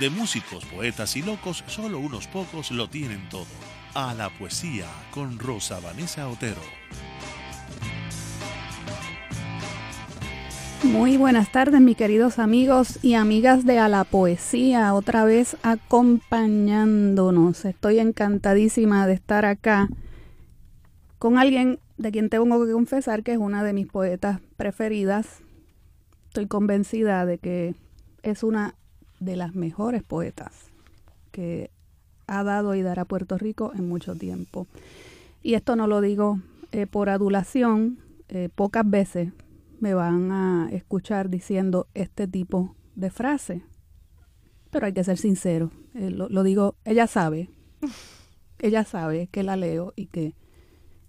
de músicos, poetas y locos, solo unos pocos lo tienen todo. A la poesía con Rosa Vanessa Otero. Muy buenas tardes, mis queridos amigos y amigas de A la Poesía, otra vez acompañándonos. Estoy encantadísima de estar acá con alguien de quien tengo que confesar que es una de mis poetas preferidas. Estoy convencida de que es una de las mejores poetas que ha dado y dará Puerto Rico en mucho tiempo. Y esto no lo digo eh, por adulación, eh, pocas veces me van a escuchar diciendo este tipo de frase. Pero hay que ser sincero, eh, lo, lo, digo, ella sabe, ella sabe que la leo y que,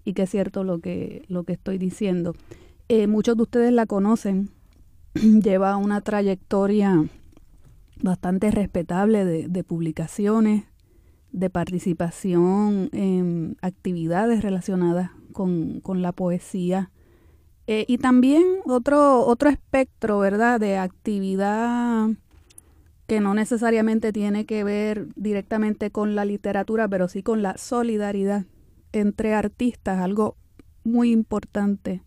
y que es cierto lo que, lo que estoy diciendo. muchos de ustedes la conocen, lleva una trayectoria bastante respetable de, publicaciones, de participación en actividades relacionadas con, la poesía. Eh, y también otro, otro espectro, ¿verdad?, de actividad que no necesariamente tiene que ver directamente con la literatura, pero sí con la solidaridad entre artistas, algo muy importante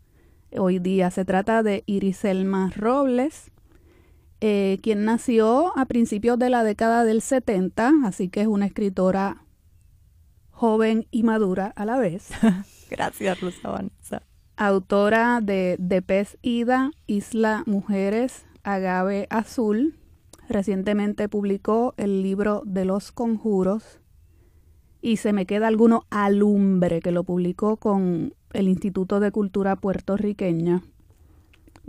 hoy día. Se trata de Iriselma Robles, eh, quien nació a principios de la década del 70, así que es una escritora joven y madura a la vez. Gracias, Rosa Vanessa. Autora de De Pez Ida, Isla Mujeres, Agave Azul. Recientemente publicó el libro de los conjuros y se me queda alguno alumbre que lo publicó con el Instituto de Cultura Puertorriqueña.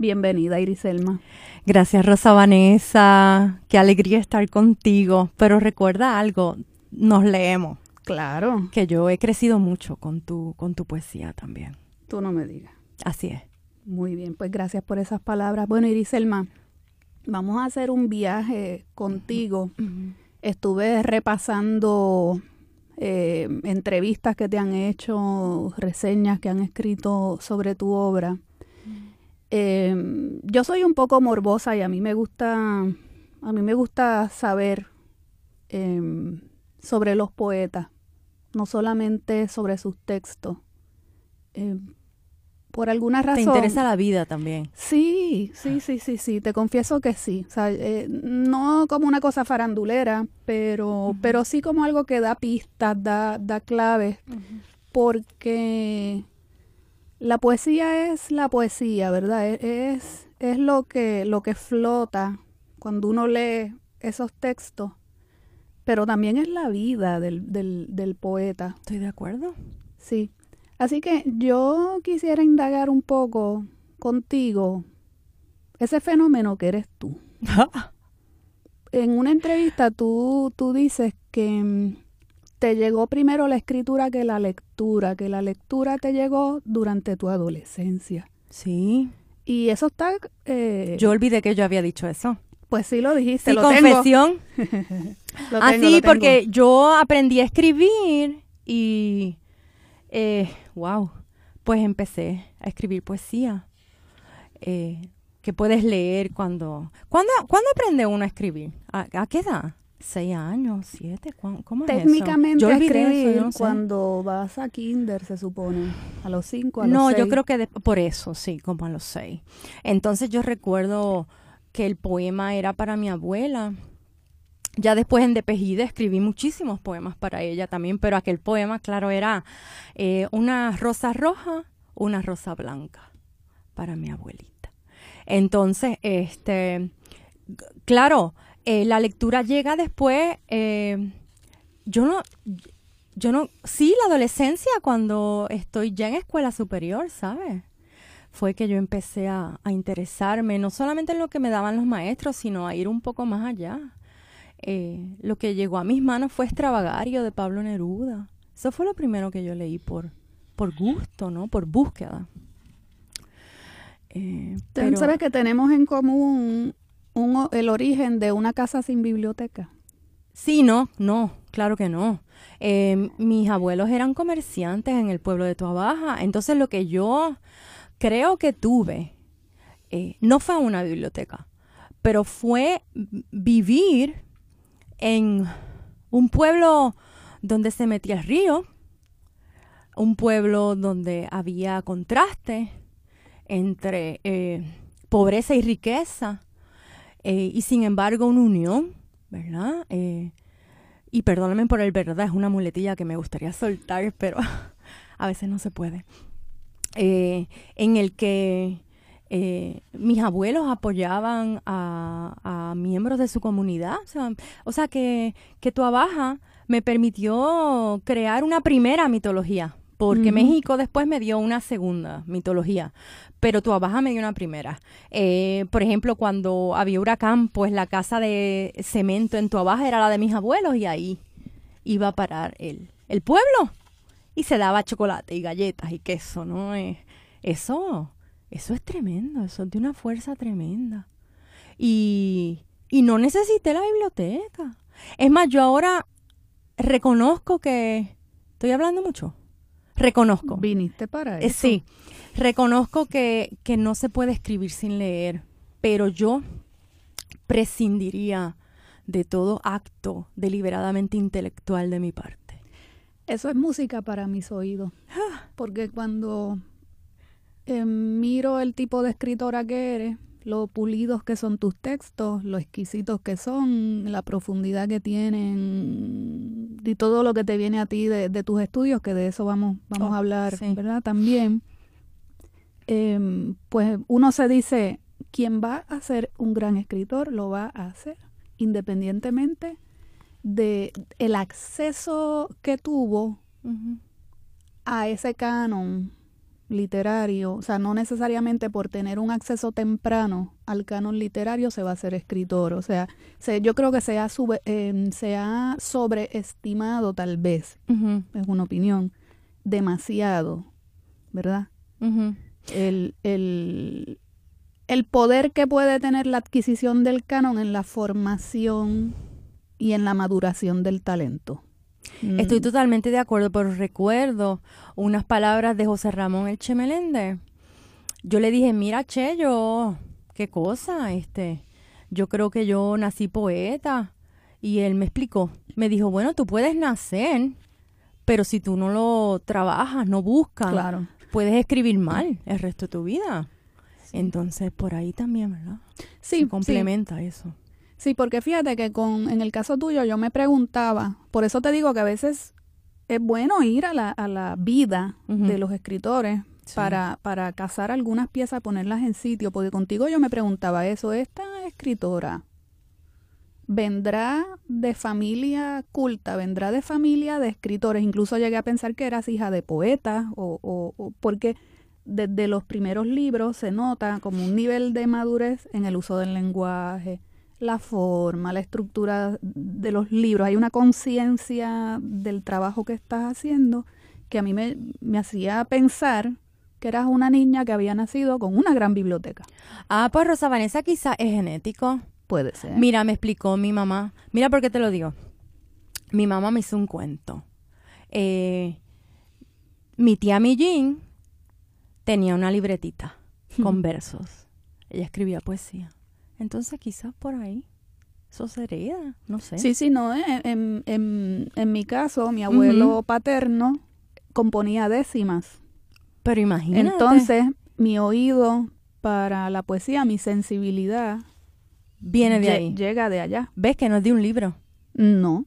Bienvenida, Iriselma. Gracias, Rosa Vanessa. Qué alegría estar contigo. Pero recuerda algo, nos leemos. Claro. Que yo he crecido mucho con tu, con tu poesía también. Tú no me digas. Así es. Muy bien, pues gracias por esas palabras. Bueno, Iriselma, vamos a hacer un viaje contigo. Estuve repasando eh, entrevistas que te han hecho, reseñas que han escrito sobre tu obra. Eh, yo soy un poco morbosa y a mí me gusta, a mí me gusta saber eh, sobre los poetas, no solamente sobre sus textos. Eh, por alguna razón. ¿Te interesa la vida también? Sí, sí, sí, sí, sí. Te confieso que sí. O sea, eh, no como una cosa farandulera, pero, pero sí como algo que da pistas, da, da claves, porque la poesía es la poesía, ¿verdad? E-, es, es lo, que, lo que flota cuando uno lee esos textos, pero también es la vida del, del, del poeta. Estoy de acuerdo. Sí. Así que yo quisiera indagar un poco contigo ese fenómeno que eres tú. en una entrevista tú, tú dices que mm, te llegó primero la escritura que la lectura, que la lectura te llegó durante tu adolescencia. Sí. Y eso está... Eh, yo olvidé que yo había dicho eso. Pues sí lo dijiste. Sí, lo confesión. lo Así, ah, porque yo aprendí a escribir y... Eh, wow. Pues empecé a escribir poesía. Eh, que puedes leer cuando... ¿Cuándo, ¿cuándo aprende uno a escribir? ¿A, a qué edad? ¿Seis años? ¿Siete? ¿Cómo Técnicamente es eso? escribir cuando vas a kinder, se supone, a los cinco, a los No, seis. yo creo que por eso, sí, como a los seis. Entonces yo recuerdo que el poema era para mi abuela. Ya después en Depejida escribí muchísimos poemas para ella también, pero aquel poema, claro, era eh, una rosa roja, una rosa blanca para mi abuelita. Entonces, este, claro, eh, la lectura llega después. Eh, yo no, yo no, sí, la adolescencia cuando estoy ya en escuela superior, ¿sabes? Fue que yo empecé a, interesarme no solamente en lo que me daban los maestros, sino a ir un poco más allá. eh, lo que llegó a mis manos fue Extravagario de Pablo Neruda. Eso fue lo primero que yo leí por, por gusto, ¿no? Por búsqueda. Eh, ¿Sabes que tenemos en común el origen de una casa sin biblioteca? Sí, no, no, claro que no. Eh, mis abuelos eran comerciantes en el pueblo de Tuabaja, entonces lo que yo creo que tuve eh, no fue una biblioteca, pero fue vivir en un pueblo donde se metía el río, un pueblo donde había contraste entre eh, pobreza y riqueza, y sin embargo una unión ¿verdad? Eh, y perdóname por el verdad, es una muletilla que me gustaría soltar, pero a veces no se puede. Eh, en el que eh, mis abuelos apoyaban a, miembros de su comunidad. O sea, o sea que, que tu abaja me permitió crear una primera mitología porque México después me dio una segunda mitología, pero tu abaja me dio una primera. Eh, por ejemplo, cuando había huracán, pues la casa de cemento en tu abaja era la de mis abuelos y ahí iba a parar el, el pueblo y se daba chocolate y galletas y queso, ¿no? Eh, eso, eso es tremendo, eso es de una fuerza tremenda. Y, y no necesité la biblioteca. Es más, yo ahora reconozco que estoy hablando mucho. Reconozco. Viniste para eh, eso. sí, reconozco que, que no se puede escribir sin leer, pero yo prescindiría de todo acto deliberadamente intelectual de mi parte. Eso es música para mis oídos. Ah. Porque cuando eh, miro el tipo de escritora que eres, lo pulidos que son tus textos, lo exquisitos que son, la profundidad que tienen y todo lo que te viene a ti de, tus estudios, que de eso vamos, vamos a oh, hablar, ¿verdad? También, em, pues uno se dice, quien va a ser un gran escritor lo va a hacer, independientemente de el acceso que tuvo a ese canon literario, o sea, no necesariamente por tener un acceso temprano al canon literario se va a ser escritor, o sea, se, yo creo que se ha, em, se ha sobreestimado tal vez, es una opinión, demasiado, ¿verdad? el, el, el poder que puede tener la adquisición del canon en la formación y en la maduración del talento. Estoy mm. totalmente de acuerdo, pero recuerdo unas palabras de José Ramón El Che Yo le dije, mira, Che, yo, qué cosa, este, yo creo que yo nací poeta. Y él me explicó, me dijo, bueno, tú puedes nacer, pero si tú no lo trabajas, no buscas, puedes escribir mal el resto de tu vida. Entonces, por ahí también, ¿verdad? Sí. complementa eso. Sí, porque fíjate que con, en el caso tuyo yo me preguntaba, por eso te digo que a veces es bueno ir a la, a la vida de los escritores para, para cazar algunas piezas, ponerlas en sitio, porque contigo yo me preguntaba eso, esta escritora vendrá de familia culta, vendrá de familia de escritores, incluso llegué a pensar que eras hija de poeta, o, o porque desde los primeros libros se nota como un nivel de madurez en el uso del lenguaje, la forma, la estructura de los libros, hay una conciencia del trabajo que estás haciendo que a mí me, hacía pensar que eras una niña que había nacido con una gran biblioteca. Ah, pues Rosa Vanessa quizá es genético. Puede ser. Mira, me explicó mi mamá. Mira por qué te lo digo. Mi mamá me hizo un cuento. Eh, mi tía Millín tenía una libretita con versos. Ella escribía poesía. Entonces quizás por ahí eso se hereda, no sé. Sí, sí, no. ¿eh? En, en, en, mi caso, mi abuelo paterno componía décimas. Pero imagínate. Entonces, mi oído para la poesía, mi sensibilidad... Viene de ahí. Llega de allá. ¿Ves que no es de un libro? No.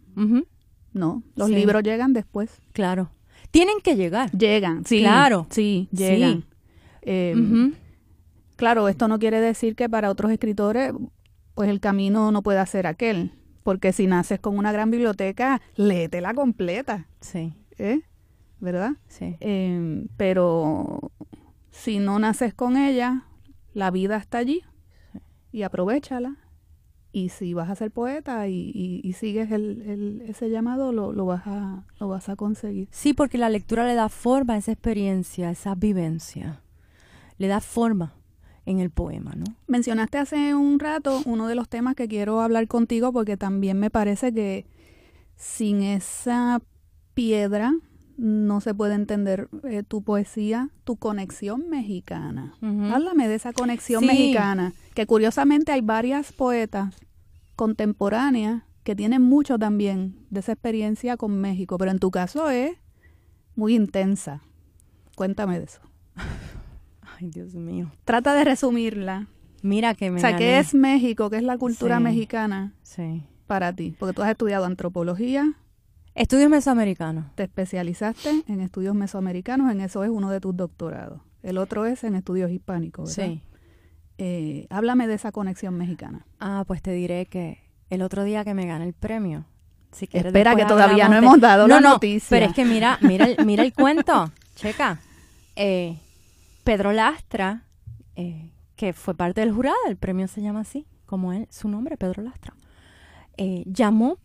No, los libros llegan después. Claro. Tienen que llegar. Llegan, sí. Claro. Sí, llegan. Sí. Eh, Claro, esto no quiere decir que para otros escritores pues el camino no pueda ser aquel, porque si naces con una gran biblioteca, léetela completa. Sí. ¿Eh? ¿Verdad? Sí. Em, pero si no naces con ella, la vida está allí y aprovechala y si vas a ser poeta y, sigues el, ese llamado, lo, lo, vas a, lo vas a conseguir. Sí, porque la lectura le da forma a esa experiencia, a esa vivencia. Le da forma en el poema, ¿no? Mencionaste hace un rato uno de los temas que quiero hablar contigo porque también me parece que sin esa piedra no se puede entender eh, tu poesía, tu conexión mexicana. Háblame de esa conexión mexicana, que curiosamente hay varias poetas contemporáneas que tienen mucho también de esa experiencia con México, pero en tu caso es muy intensa. Cuéntame de eso. Ay, Dios mío. Trata de resumirla. Mira que me O sea, ¿qué es México? ¿Qué es la cultura mexicana sí. para ti? Porque tú has estudiado antropología. Estudios mesoamericanos. Te especializaste en estudios mesoamericanos, en eso es uno de tus doctorados. El otro es en estudios hispánicos, ¿verdad? Sí. Eh, háblame de esa conexión mexicana. Ah, pues te diré que el otro día que me gané el premio, si quieres Espera, que todavía no hemos dado no, la no, Pero es que mira, mira, el, mira el cuento, checa. Eh, Pedro Lastra, eh, que fue parte del jurado, el premio se llama así, como él, su nombre, Pedro Lastra, llamó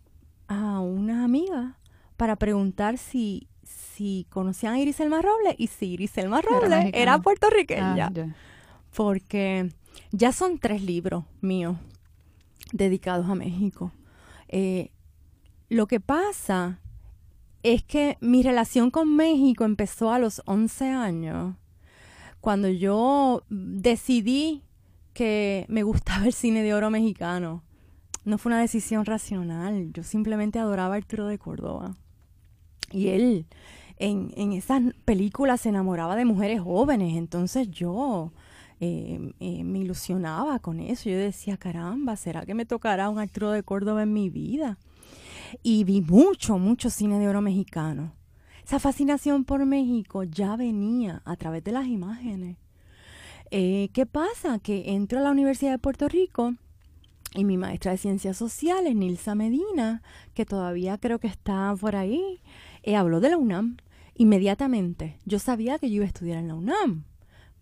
a una amiga para preguntar si, si conocían a Iris Elma Robles y si Iris Elma Robles era, puertorriqueña. Ah, Porque ya son tres libros míos dedicados a México. Eh, lo que pasa es que mi relación con México empezó a los 11 años, cuando yo decidí que me gustaba el cine de oro mexicano. No fue una decisión racional, yo simplemente adoraba a Arturo de Córdoba. Y él en, en esas películas se enamoraba de mujeres jóvenes, entonces yo eh, eh, me ilusionaba con eso. Yo decía, caramba, ¿será que me tocará un Arturo de Córdoba en mi vida? Y vi mucho, mucho cine de oro mexicano. Esa fascinación por México ya venía a través de las imágenes. Eh, ¿Qué pasa? Que entro a la Universidad de Puerto Rico y mi maestra de Ciencias Sociales, Nilsa Medina, que todavía creo que está por ahí, habló de la UNAM. Inmediatamente yo sabía que yo iba a estudiar en la UNAM.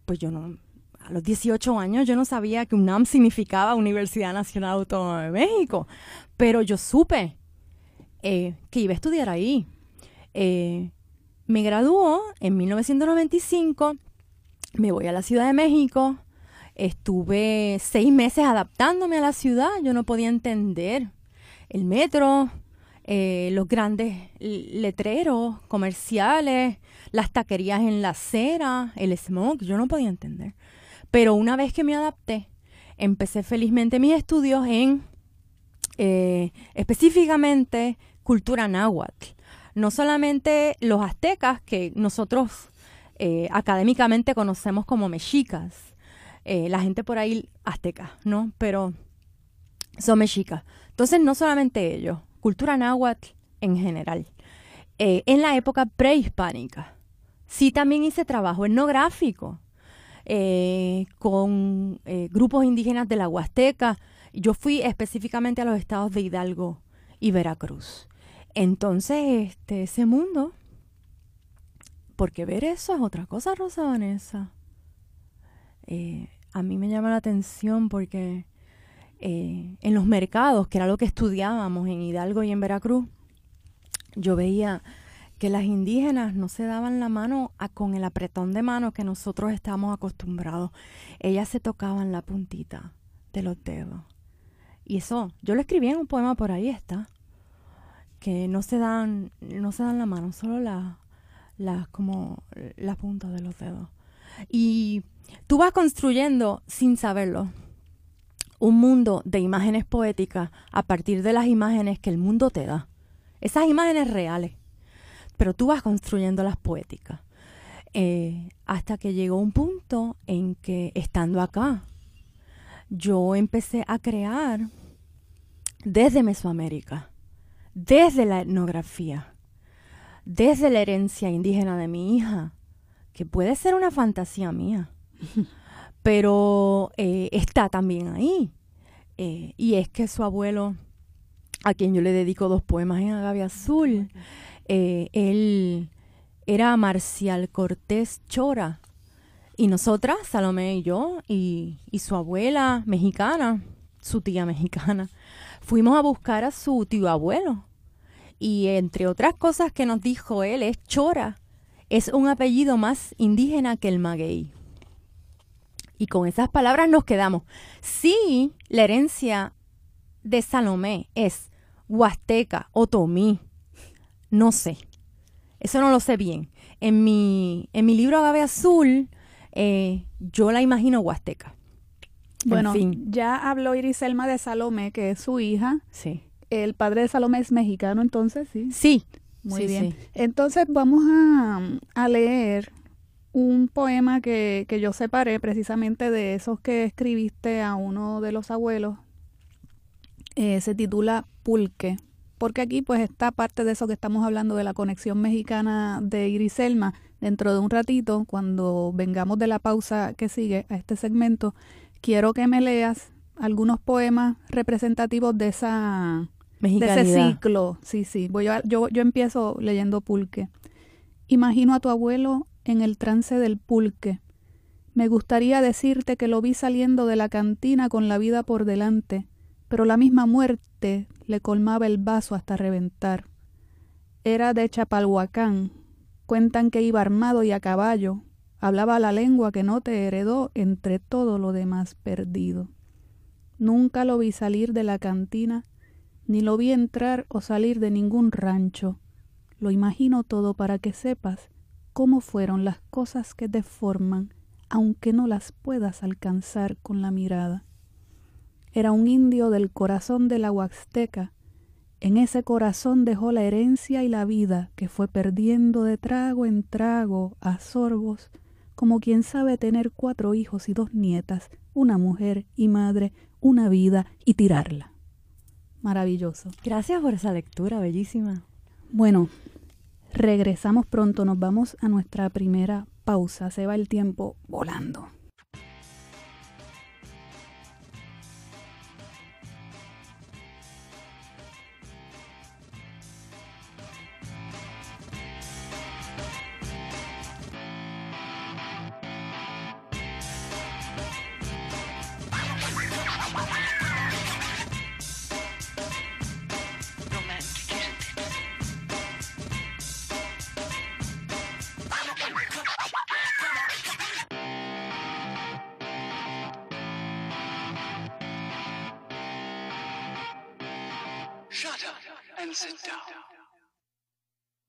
Pues yo no, a los 18 años yo no sabía que UNAM significaba Universidad Nacional Autónoma de México, pero yo supe eh, que iba a estudiar ahí. Eh, me graduó en 1995, me voy a la Ciudad de México, estuve seis meses adaptándome a la ciudad, yo no podía entender el metro, eh, los grandes letreros comerciales, las taquerías en la acera, el smog, yo no podía entender. Pero una vez que me adapté, empecé felizmente mis estudios en eh, específicamente cultura náhuatl. No solamente los aztecas, que nosotros eh, académicamente conocemos como mexicas, eh, la gente por ahí aztecas, ¿no? Pero son mexicas. Entonces, no solamente ellos, cultura náhuatl en general. en la época prehispánica, sí también hice trabajo etnográfico eh, con eh, grupos indígenas de la Huasteca. Yo fui específicamente a los estados de Hidalgo y Veracruz. Entonces, este, ese mundo, porque ver eso es otra cosa, Rosa Vanessa. Eh, a mí me llama la atención porque en los mercados, que era lo que estudiábamos en Hidalgo y en Veracruz, yo veía que las indígenas no se daban la mano con el apretón de mano que nosotros estamos acostumbrados. Ellas se tocaban la puntita de los dedos. Y eso, yo lo escribí en un poema por ahí está, que no se dan, no se dan la mano, solo la, la, como la punta de los dedos. Y tú vas construyendo sin saberlo un mundo de imágenes poéticas a partir de las imágenes que el mundo te da. Esas imágenes reales pero tú vas construyendo las poéticas. Eh, hasta que llegó un punto en que, estando acá, yo empecé a crear desde Mesoamérica, desde la etnografía, desde la herencia indígena de mi hija, que puede ser una fantasía mía, pero eh, está también ahí. Eh, y es que su abuelo, a quien yo le dedico dos poemas en Agave Azul, eh, él era Marcial Cortés Chora. Y nosotras, Salomé y yo, y, su abuela mexicana, su tía mexicana, fuimos a buscar a su tío abuelo. Y entre otras cosas que nos dijo él es Chora. Es un apellido más indígena que el maguey. Y con esas palabras nos quedamos. Sí, la herencia de Salomé es huasteca, otomí, no sé. Eso no lo sé bien. En mi, en mi libro Agave Azul, eh, yo la imagino huasteca. Bueno, ya habló Iriselma de Salomé, que es su hija. Sí. El padre de Salomé es mexicano, entonces, sí. Sí. Muy bien. Entonces vamos a, a leer un poema que, que, yo separé precisamente de esos que escribiste a uno de los abuelos. Eh, se titula Pulque porque aquí pues está parte de eso que estamos hablando de la conexión mexicana de Iriselma. Dentro de un ratito, cuando vengamos de la pausa que sigue a este segmento, quiero que me leas algunos poemas representativos de esa de ese ciclo. Sí, sí. Voy yo, yo empiezo leyendo pulque. Imagino a tu abuelo en el trance del pulque. Me gustaría decirte que lo vi saliendo de la cantina con la vida por delante, pero la misma muerte le colmaba el vaso hasta reventar. Era de Chapalhuacán. Cuentan que iba armado y a caballo. Hablaba la lengua que no te heredó entre todo lo demás perdido. Nunca lo vi salir de la cantina, ni lo vi entrar o salir de ningún rancho. Lo imagino todo para que sepas cómo fueron las cosas que te forman, aunque no las puedas alcanzar con la mirada. Era un indio del corazón de la Huaxteca. En ese corazón dejó la herencia y la vida que fue perdiendo de trago en trago a sorbos, como quien sabe tener cuatro hijos y dos nietas, una mujer y madre, una vida y tirarla. Maravilloso. Gracias por esa lectura, bellísima. Bueno, regresamos pronto, nos vamos a nuestra primera pausa, se va el tiempo volando.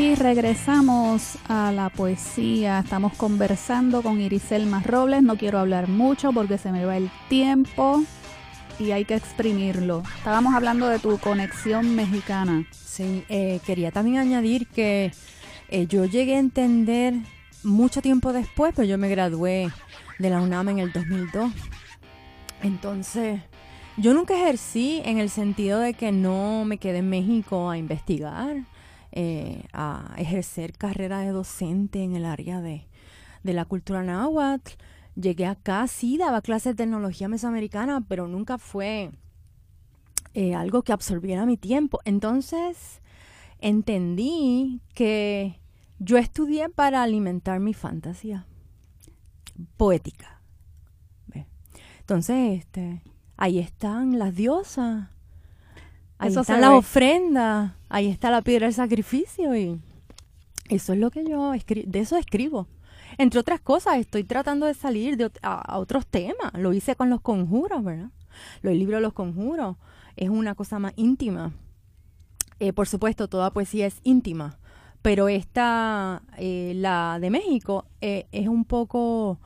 Y regresamos a la poesía. Estamos conversando con Iriselma Robles. No quiero hablar mucho porque se me va el tiempo y hay que exprimirlo. Estábamos hablando de tu conexión mexicana. Sí, eh, quería también añadir que eh, yo llegué a entender mucho tiempo después, pero yo me gradué de la UNAM en el 2002. Entonces, yo nunca ejercí en el sentido de que no me quedé en México a investigar eh, a ejercer carrera de docente en el área de, la cultura náhuatl. Llegué acá, sí, daba clases de tecnología mesoamericana, pero nunca fue eh, algo que absorbiera mi tiempo. Entonces entendí que yo estudié para alimentar mi fantasía poética. Entonces, este, ahí están las diosas Ahí eso está la ofrenda, ahí está la piedra del sacrificio y eso es lo que yo de eso escribo. Entre otras cosas, estoy tratando de salir de, a, otros temas. Lo hice con los conjuros, ¿verdad? Lo, el libro de los conjuros es una cosa más íntima. Eh, por supuesto, toda poesía es íntima, pero esta, eh, la de México, eh, es un poco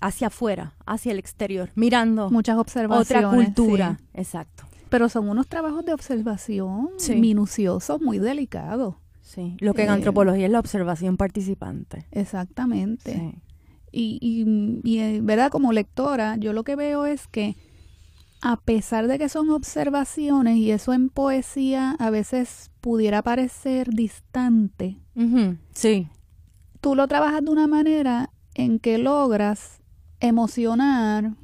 hacia afuera, hacia el exterior, mirando muchas observaciones, otra cultura. Exacto. Pero son unos trabajos de observación minuciosos, muy delicados. Sí, lo que en eh, antropología es la observación participante. Exactamente. Y, y, y, eh, ¿verdad? Como lectora, yo lo que veo es que a pesar de que son observaciones y eso en poesía a veces pudiera parecer distante, sí. tú lo trabajas de una manera en que logras emocionar,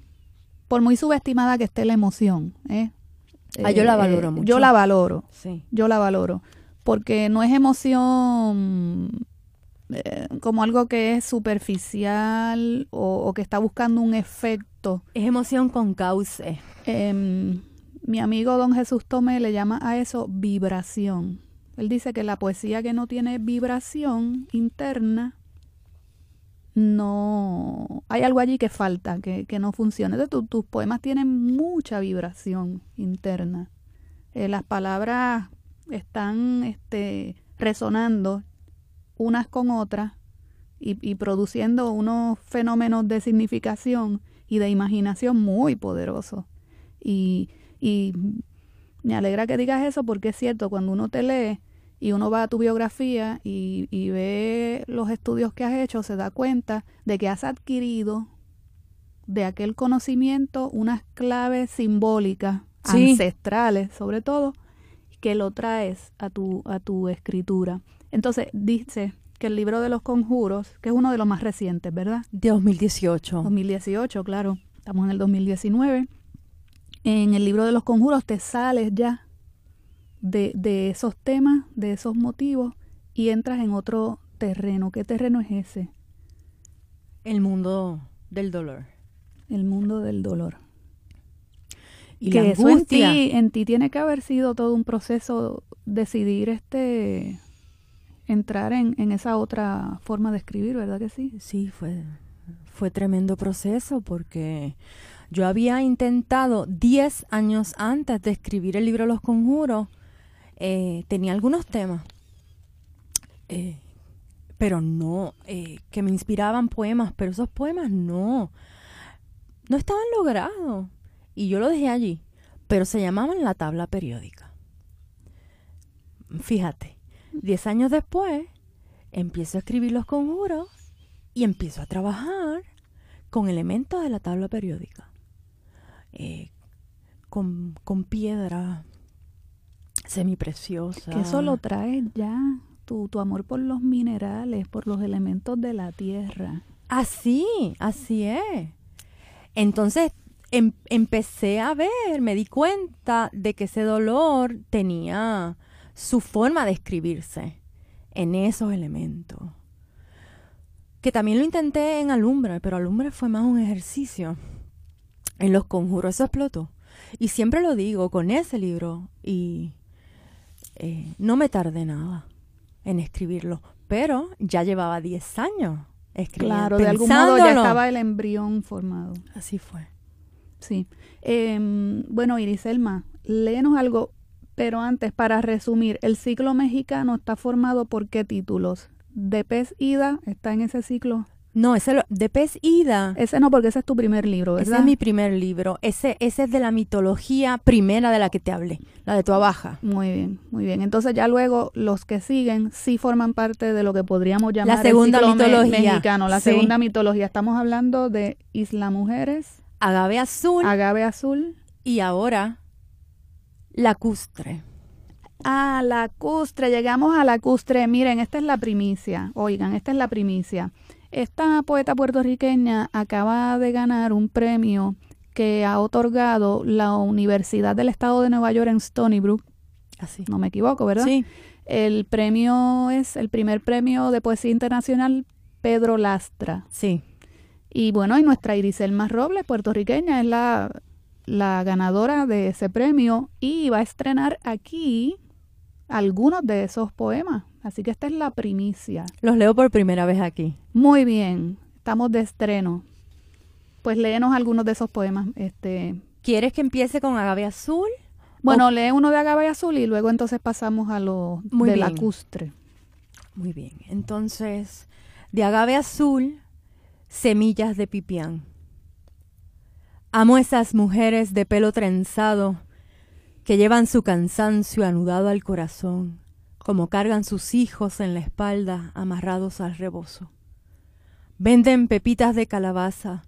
por muy subestimada que esté la emoción. ¿eh? Ah, yo la eh, valoro mucho. Yo la valoro. Sí. Yo la valoro. Porque no es emoción eh, como algo que es superficial o, que está buscando un efecto. Es emoción con cauce. Em, mi amigo don Jesús Tomé le llama a eso vibración. Él dice que la poesía que no tiene vibración interna, no hay algo allí que falta, que, no funciona. Entonces, tus poemas tienen mucha vibración interna. Eh, las palabras están este, resonando unas con otras y, produciendo unos fenómenos de significación y de imaginación muy poderosos. Y, y me alegra que digas eso porque es cierto, cuando uno te lee y uno va a tu biografía y, y ve los estudios que has hecho, se da cuenta de que has adquirido de aquel conocimiento unas claves simbólicas, ancestrales sobre todo, que lo traes a tu, a tu escritura. Entonces, dice que el libro de los conjuros, que es uno de los más recientes, ¿verdad? De 2018. 2018, claro. Estamos en el 2019. En el libro de los conjuros te sales ya de, de esos temas, de esos motivos, y entras en otro terreno. ¿Qué terreno es ese? El mundo del dolor. El mundo del dolor. Y que eso en ti, en ti tiene que haber sido todo un proceso decidir este entrar en, en esa otra forma de escribir, ¿verdad que sí? Sí, fue, fue tremendo proceso porque yo había intentado 10 años antes de escribir el libro Los Conjuros, eh, tenía algunos temas, eh, pero no, eh, que me inspiraban poemas, pero esos poemas no, no estaban logrados. Y yo lo dejé allí, pero se llamaban la tabla periódica. Fíjate, Diez años después, empiezo a escribir los conjuros y empiezo a trabajar con elementos de la tabla periódica. Con, con piedra semipreciosa. Que eso lo traes ya, tu, tu amor por los minerales, por los elementos de la tierra. Así, así es. Entonces em, empecé a ver, me di cuenta de que ese dolor tenía su forma de escribirse en esos elementos. Que también lo intenté en Alumbre, pero Alumbre fue más un ejercicio. En los conjuros eso explotó. Y siempre lo digo con ese libro y eh, no me tardé nada en escribirlo, pero ya llevaba 10 años escribiendo. Claro, de algún modo ya estaba el embrión formado. Así fue. Sí. Eh, bueno, Iriselma, léenos algo pero antes, para resumir, el ciclo mexicano está formado por qué títulos? De Pez Ida está en ese ciclo. No, ese de Pez Ida. Ese no, porque ese es tu primer libro, ¿verdad? Ese es mi primer libro. Ese, ese es de la mitología primera de la que te hablé, la de tu abaja. Muy bien, muy bien. Entonces ya luego los que siguen sí forman parte de lo que podríamos llamar la segunda el mitología. mexicano, la segunda mitología. Estamos hablando de Isla Mujeres, Agave Azul, Agave Azul y ahora Lacustre. Ah, lacustre, llegamos a lacustre. Miren, esta es la primicia. Oigan, esta es la primicia. Esta poeta puertorriqueña acaba de ganar un premio que ha otorgado la Universidad del Estado de Nueva York en Stony Brook. Así. No me equivoco, ¿verdad? Sí. El premio es el primer premio de poesía internacional Pedro Lastra. Sí. Y bueno, y nuestra Iriselma Robles, puertorriqueña, es la la ganadora de ese premio y va a estrenar aquí algunos de esos poemas. Así que esta es la primicia. Los leo por primera vez aquí. Muy bien, estamos de estreno. Pues léenos algunos de esos poemas. Este, ¿Quieres que empiece con Agave Azul? Bueno, lee uno de Agave Azul y luego entonces pasamos a lo de lacustre. Muy bien, entonces, de Agave Azul, Semillas de Pipián. Amo esas mujeres de pelo trenzado que llevan su cansancio anudado al corazón, como cargan sus hijos en la espalda amarrados al rebozo. Venden pepitas de calabaza,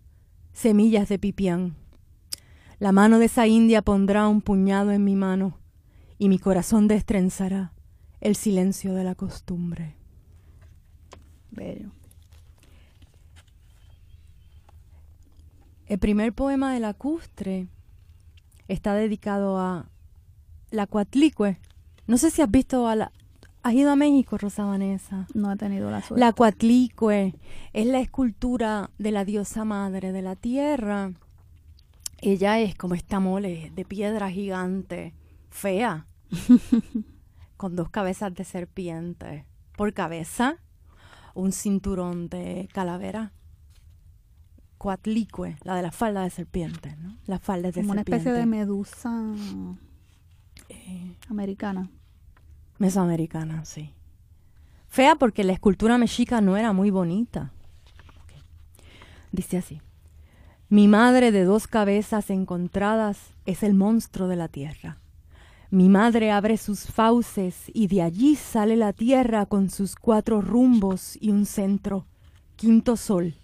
semillas de pipián. La mano de esa india pondrá un puñado en mi mano y mi corazón destrenzará el silencio de la costumbre. Bello. El primer poema de lacustre está dedicado a la cuatlicue. No sé si has visto a la... ¿Has ido a México, Rosa Vanessa? No ha tenido la suerte. La cuatlicue es la escultura de la diosa madre de la tierra. Ella es como esta mole de piedra gigante, fea, con dos cabezas de serpiente. Por cabeza, un cinturón de calavera. Cuatlicue, la de la falda de serpiente, ¿no? La falda de Como una especie de medusa Eh, americana. Mesoamericana, sí. Fea porque la escultura mexica no era muy bonita. Dice así. Mi madre de dos cabezas encontradas es el monstruo de la tierra. Mi madre abre sus fauces y de allí sale la tierra con sus cuatro rumbos y un centro, quinto sol,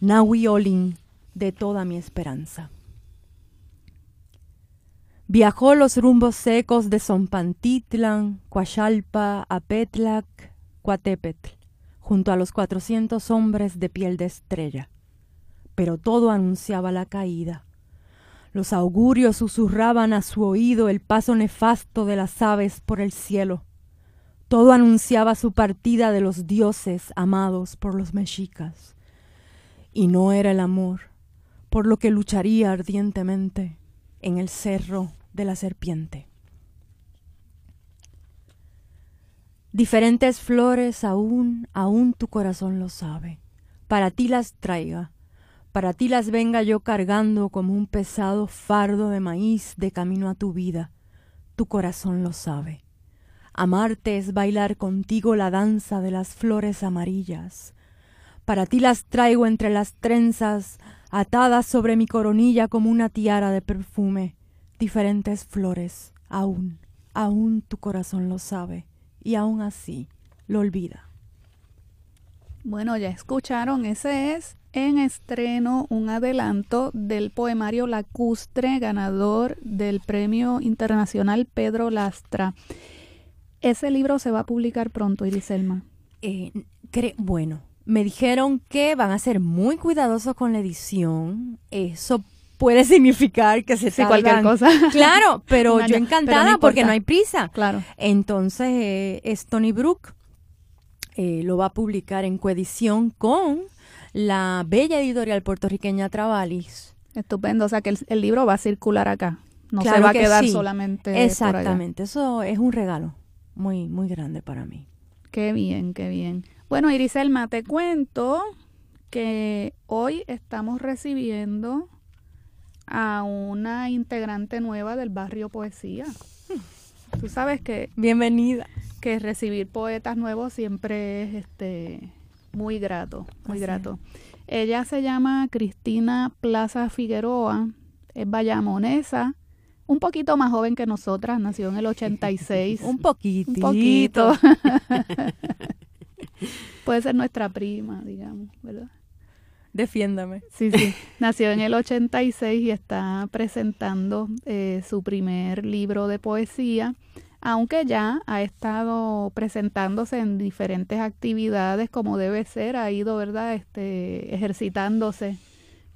Nahui Olin de toda mi esperanza. Viajó los rumbos secos de Zompantitlan, Coachalpa, Apetlac, Coatepetl, junto a los cuatrocientos hombres de piel de estrella. Pero todo anunciaba la caída. Los augurios susurraban a su oído el paso nefasto de las aves por el cielo. Todo anunciaba su partida de los dioses amados por los mexicas. Y no era el amor, por lo que lucharía ardientemente en el cerro de la serpiente. Diferentes flores aún, aún tu corazón lo sabe. Para ti las traiga, para ti las venga yo cargando como un pesado fardo de maíz de camino a tu vida. Tu corazón lo sabe. Amarte es bailar contigo la danza de las flores amarillas. Para ti las traigo entre las trenzas, atadas sobre mi coronilla como una tiara de perfume diferentes flores, aún, aún tu corazón lo sabe, y aún así lo olvida. Bueno, ya escucharon, ese es en estreno un adelanto del poemario Lacustre, ganador del Premio Internacional Pedro Lastra. Ese libro se va a publicar pronto, Iriselma. Eh, bueno, me dijeron que van a ser muy cuidadosos con la edición. Eso puede significar que se Sí, cualquier cosa. Claro, pero yo encantada pero no porque no hay prisa. Claro. Entonces, eh, Stony Brook eh, lo va a publicar en coedición con la bella editorial puertorriqueña Travalis. Estupendo. O sea que el, el libro va a circular acá. No se Claro va a que quedar sí. solamente por allá. Exactamente, eso es un regalo muy, muy grande para mí. Qué bien, qué bien. Bueno, Iriselma, te cuento que hoy estamos recibiendo a una integrante nueva del barrio Poesía. Tú sabes que, Bienvenida. que recibir poetas nuevos siempre es este muy grato, muy Así grato. Ella se llama Cristina Plaza Figueroa, es bayamonesa, un poquito más joven que nosotras, nació en el 86. Un poquitito. Un poquito. Puede ser nuestra prima, digamos, ¿verdad? Defiéndame. Sí, sí. Nació en el 86 y está presentando eh, su primer libro de poesía, aunque ya ha estado presentándose en diferentes actividades como debe ser, ha ido, ¿verdad?, este, ejercitándose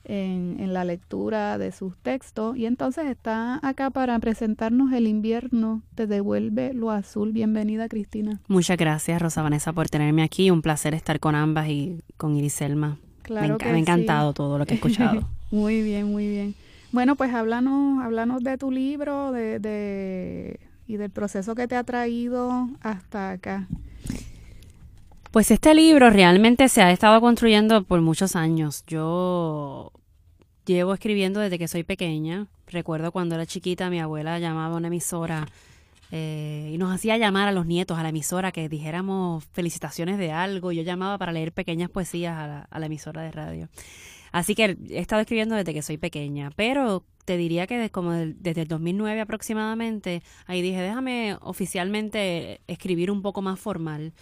en, en la lectura de sus textos y entonces está acá para presentarnos El invierno te devuelve lo azul. Bienvenida, Cristina. Muchas gracias, Rosa Vanessa, por tenerme aquí. Un placer estar con ambas y con Iriselma. Claro me, enca- que me ha sí. encantado todo lo que he escuchado. Muy bien, muy bien. Bueno, pues háblanos, háblanos de tu libro de, de, y del proceso que te ha traído hasta acá. Pues este libro realmente se ha estado construyendo por muchos años. Yo llevo escribiendo desde que soy pequeña. Recuerdo cuando era chiquita, mi abuela llamaba a una emisora eh, y nos hacía llamar a los nietos a la emisora que dijéramos felicitaciones de algo. Yo llamaba para leer pequeñas poesías a la, a la emisora de radio. Así que he estado escribiendo desde que soy pequeña, pero te diría que como desde el 2009 aproximadamente, ahí dije, déjame oficialmente escribir un poco más formal.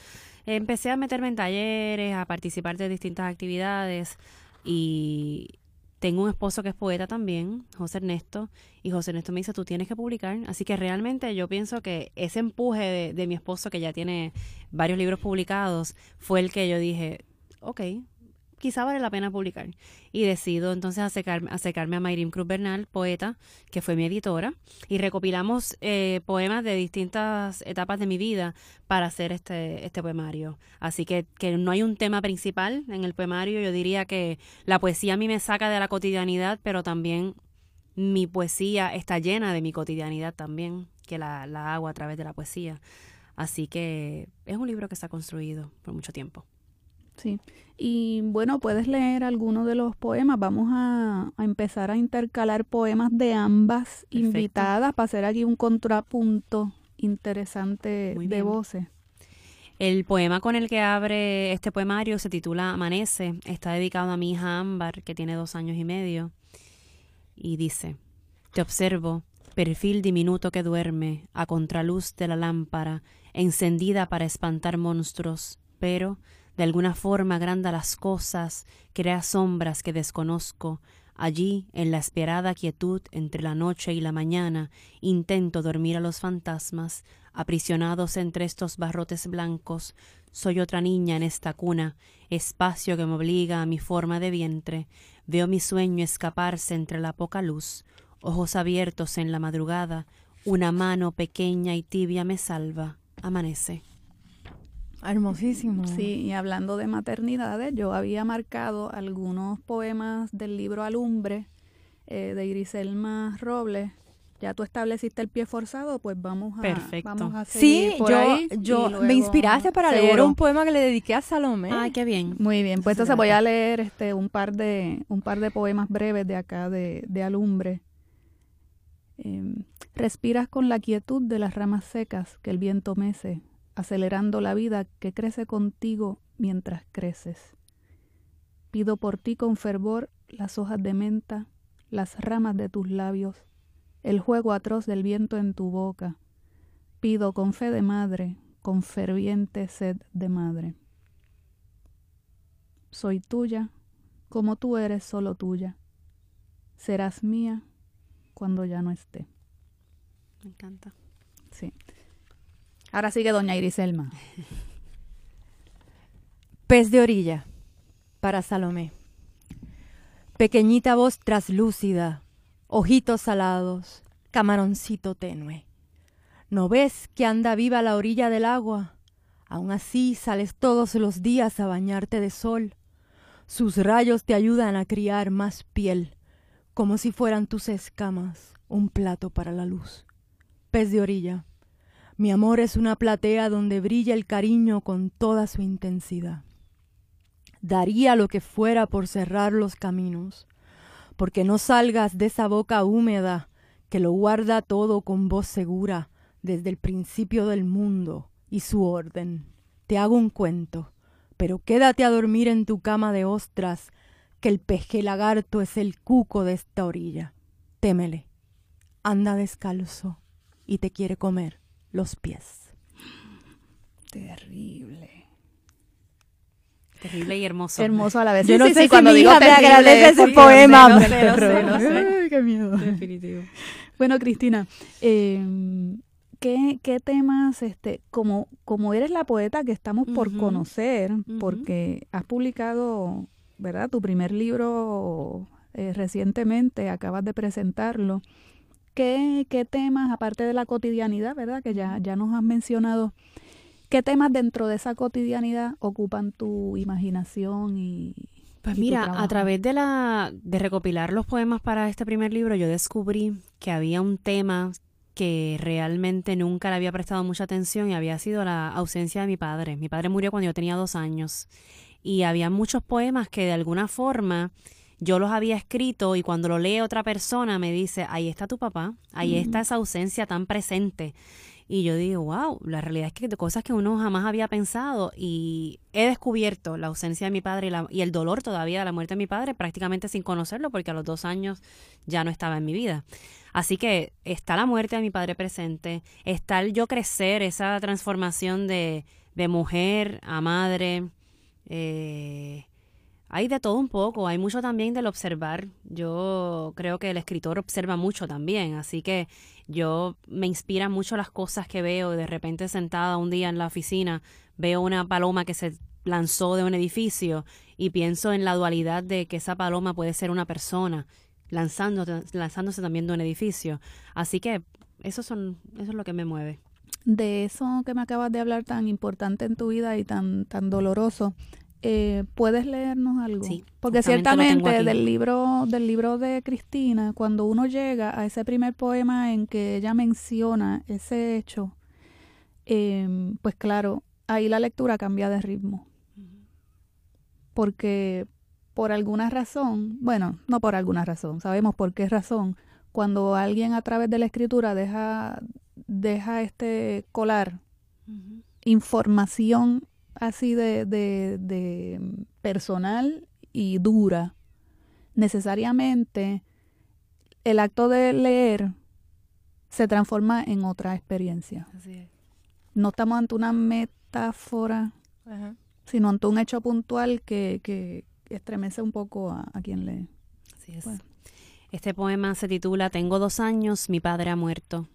Empecé a meterme en talleres, a participar de distintas actividades y tengo un esposo que es poeta también, José Ernesto, y José Ernesto me dice, tú tienes que publicar. Así que realmente yo pienso que ese empuje de, de mi esposo, que ya tiene varios libros publicados, fue el que yo dije, ok, quizá vale la pena publicar. Y decido entonces acercarme, a Mayrim Cruz Bernal, poeta, que fue mi editora, y recopilamos eh, poemas de distintas etapas de mi vida para hacer este, este poemario. Así que, que no hay un tema principal en el poemario, yo diría que la poesía a mí me saca de la cotidianidad, pero también mi poesía está llena de mi cotidianidad también, que la, la hago a través de la poesía. Así que es un libro que se ha construido por mucho tiempo. Sí. Y bueno, puedes leer alguno de los poemas. Vamos a, empezar a intercalar poemas de ambas invitadas para hacer aquí un contrapunto interesante de voces. El poema con el que abre este poemario se titula Amanece. Está dedicado a mi hija Ámbar, que tiene dos años y medio. Y dice, Te observo, perfil diminuto que duerme, a contraluz de la lámpara, encendida para espantar monstruos, pero de alguna forma agranda las cosas, crea sombras que desconozco. Allí, en la esperada quietud entre la noche y la mañana, intento dormir a los fantasmas, aprisionados entre estos barrotes blancos. Soy otra niña en esta cuna, espacio que me obliga a mi forma de vientre. Veo mi sueño escaparse entre la poca luz, ojos abiertos en la madrugada, una mano pequeña y tibia me salva. Amanece. Hermosísimo. Sí, y hablando de maternidades, yo había marcado algunos poemas del libro Alumbre eh, de Griselma Robles. Ya tú estableciste el pie forzado, pues vamos a, Perfecto. vamos a seguir Sí, por yo, ahí yo me inspiraste para leer un poema que le dediqué a Salomé. Ay, qué bien. Muy bien, pues entonces voy a leer este un par de un par de poemas breves de acá de, de Alumbre. Em, respiras con la quietud de las ramas secas que el viento mece, acelerando la vida que crece contigo mientras creces. Pido por ti con fervor las hojas de menta, las ramas de tus labios, el juego atroz del viento en tu boca. Pido con fe de madre, con ferviente sed de madre. Soy tuya, como tú eres solo tuya. Serás mía cuando ya no esté. Me encanta. Sí. Ahora sigue doña Iriselma. Pez de orilla, para Salomé. Pequeñita voz traslúcida, ojitos salados, camaroncito tenue. ¿No ves que anda viva la orilla del agua? Aún así sales todos los días a bañarte de sol. Sus rayos te ayudan a criar más piel, como si fueran tus escamas un plato para la luz. Pez de orilla, mi amor es una platea donde brilla el cariño con toda su intensidad. Daría lo que fuera por cerrar los caminos, porque no salgas de esa boca húmeda que lo guarda todo con voz segura desde el principio del mundo y su orden. Te hago un cuento, pero quédate a dormir en tu cama de ostras, que el peje lagarto es el cuco de esta orilla. Témele, anda descalzo y te quiere comer los pies. Terrible. Terrible y hermoso. Hermoso a la vez. Yo Sí, no sí, sé sí, si cuando mi digo hija me terrible, agradece es ese poema. no sé, Lo sé, lo sé. Ay, qué miedo. Definitivo. Bueno, Cristina, eh, ¿qué, qué temas, este, como, como eres la poeta que estamos por conocer, porque has publicado, ¿verdad? Tu primer libro eh, recientemente, acabas de presentarlo. ¿Qué, ¿Qué temas, aparte de la cotidianidad, ¿verdad? Que ya, ya nos has mencionado, ¿qué temas dentro de esa cotidianidad ocupan tu imaginación y... Pues y mira, a través de la de recopilar los poemas para este primer libro, yo descubrí que había un tema que realmente nunca le había prestado mucha atención y había sido la ausencia de mi padre. Mi padre murió cuando yo tenía dos años y había muchos poemas que de alguna forma yo los había escrito y cuando lo lee otra persona me dice, ahí está tu papá, ahí está esa ausencia tan presente. Y yo digo, wow, la realidad es que cosas que uno jamás había pensado y he descubierto la ausencia de mi padre y, la- y el dolor todavía de la muerte de mi padre prácticamente sin conocerlo porque a los dos años ya no estaba en mi vida. Así que está la muerte de mi padre presente, está el yo crecer, esa transformación de, de mujer a madre, eh, Hay de todo un poco, hay mucho también del observar. Yo creo que el escritor observa mucho también, así que yo me inspira mucho las cosas que veo. De repente sentada un día en la oficina veo una paloma que se lanzó de un edificio y pienso en la dualidad de que esa paloma puede ser una persona lanzándose, lanzándose también de un edificio. Así que eso, son, eso es lo que me mueve. De eso que me acabas de hablar tan importante en tu vida y tan, tan doloroso, eh, ¿puedes leernos algo? Sí, Porque ciertamente del libro, del libro de Cristina, cuando uno llega a ese primer poema en que ella menciona ese hecho, eh, pues claro, ahí la lectura cambia de ritmo. Porque por alguna razón, bueno, no por alguna razón, sabemos por qué razón, cuando alguien a través de la escritura deja, deja este colar información así de, de, de personal y dura, necesariamente el acto de leer se transforma en otra experiencia. Así es. No estamos ante una metáfora, sino ante un hecho puntual que, que estremece un poco a, a quien lee. Así es. Bueno. Este poema se titula Tengo dos años, mi padre ha muerto.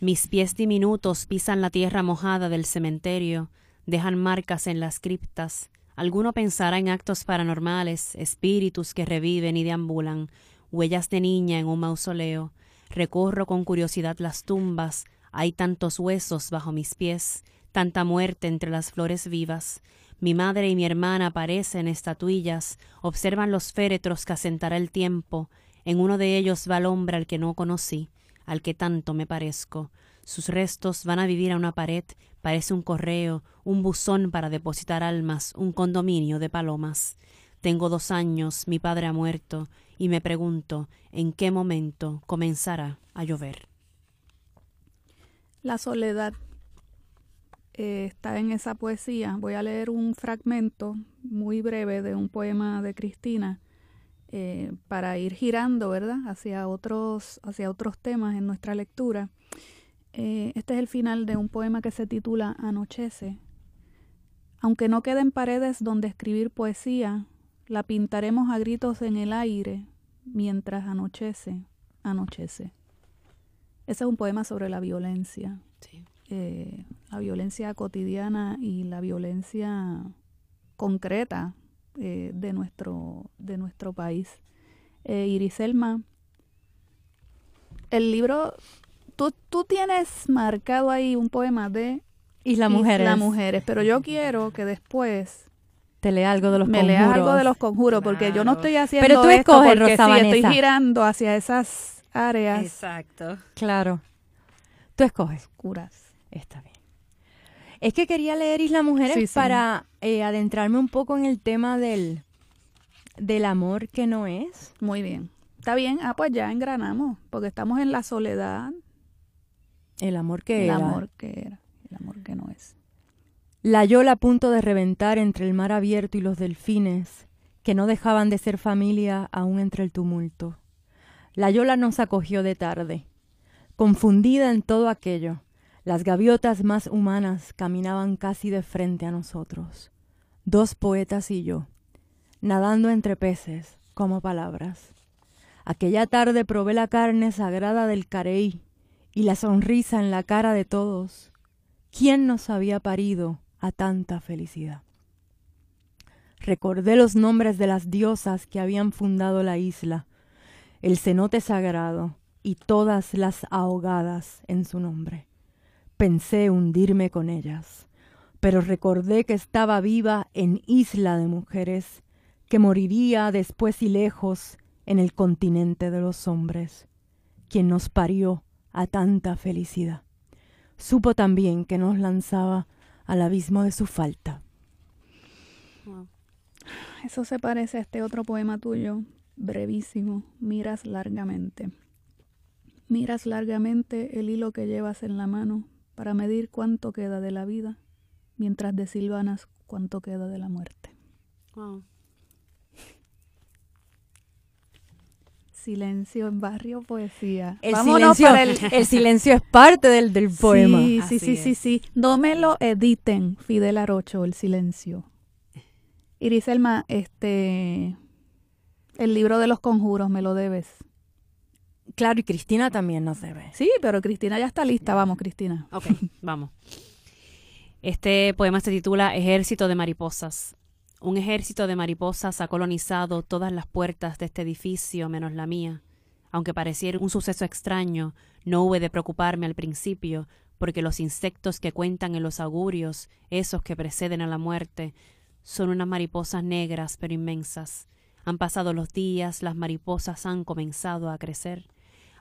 Mis pies diminutos pisan la tierra mojada del cementerio, dejan marcas en las criptas. Alguno pensará en actos paranormales, espíritus que reviven y deambulan, huellas de niña en un mausoleo. Recorro con curiosidad las tumbas, hay tantos huesos bajo mis pies, tanta muerte entre las flores vivas. Mi madre y mi hermana parecen estatuillas, observan los féretros que asentará el tiempo. En uno de ellos va el hombre al que no conocí, al que tanto me parezco. Sus restos van a vivir a una pared, parece un correo, un buzón para depositar almas, un condominio de palomas. Tengo dos años, mi padre ha muerto, y me pregunto en qué momento comenzará a llover. La soledad eh, está en esa poesía. Voy a leer un fragmento muy breve de un poema de Cristina eh, para ir girando, ¿verdad?, hacia otros, hacia otros temas en nuestra lectura. Eh, este es el final de un poema que se titula Anochece. Aunque no queden paredes donde escribir poesía, la pintaremos a gritos en el aire mientras anochece, anochece. Ese es un poema sobre la violencia, eh, la violencia cotidiana y la violencia concreta eh, de, nuestro, de nuestro país. Eh, Iriselma, el libro, tú, tú tienes marcado ahí un poema de Isla Mujeres. Isla Mujeres, pero yo quiero que después Te lea algo de los me leas algo conjuros. de los conjuros, porque yo no Claro. estoy haciendo Pero tú esto escoges, porque Rosa sí, estoy girando hacia esas áreas Exacto. Claro. Tú escoges. oscuras. Está bien. Es que quería leer Isla Mujeres Sí, sí. para eh, adentrarme un poco en el tema del, del amor que no es. Muy bien. Está bien, ah, pues ya engranamos, porque estamos en la soledad, El amor que el era. amor que era, el amor que no es. La yola a punto de reventar entre el mar abierto y los delfines, que no dejaban de ser familia aún entre el tumulto. La yola nos acogió de tarde. Confundida en todo aquello, las gaviotas más humanas caminaban casi de frente a nosotros. Dos poetas y yo, nadando entre peces, como palabras. Aquella tarde probé la carne sagrada del careí y la sonrisa en la cara de todos. ¿Quién nos había parido a tanta felicidad? Recordé los nombres de las diosas que habían fundado la isla, el cenote sagrado y todas las ahogadas en su nombre. Pensé hundirme con ellas, pero recordé que estaba viva en isla de mujeres, que moriría después y lejos en el continente de los hombres, quien nos parió a tanta felicidad. Supo también que nos lanzaba al abismo de su falta. Wow. Eso se parece a este otro poema tuyo, brevísimo, miras largamente. Miras largamente el hilo que llevas en la mano para medir cuánto queda de la vida, mientras desilvanas cuánto queda de la muerte. Wow. Silencio en barrio poesía. El Vámonos silencio, para el, el silencio es parte del, del poema. Sí, sí, Así sí, sí, es. sí. No me lo editen, Fidel Arocho, el silencio. Iriselma, este, el libro de los conjuros me lo debes. Claro, y Cristina también nos debe. Sí, pero Cristina ya está lista. Vamos, Cristina. Ok, vamos. Este poema se titula Ejército de Mariposas. Un ejército de mariposas ha colonizado todas las puertas de este edificio menos la mía. Aunque pareciera un suceso extraño, no hube de preocuparme al principio, porque los insectos que cuentan en los augurios, esos que preceden a la muerte, son unas mariposas negras pero inmensas. Han pasado los días, las mariposas han comenzado a crecer.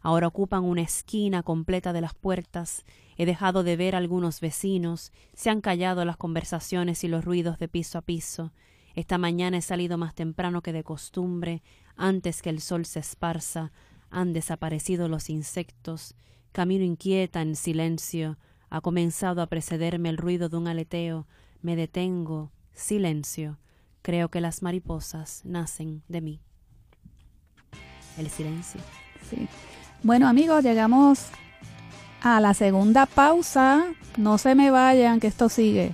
Ahora ocupan una esquina completa de las puertas. He dejado de ver a algunos vecinos. Se han callado las conversaciones y los ruidos de piso a piso. Esta mañana he salido más temprano que de costumbre, antes que el sol se esparza. Han desaparecido los insectos. Camino inquieta en silencio. Ha comenzado a precederme el ruido de un aleteo. Me detengo. Silencio. Creo que las mariposas nacen de mí. El silencio. Sí. Bueno amigos, llegamos a la segunda pausa. No se me vayan, que esto sigue.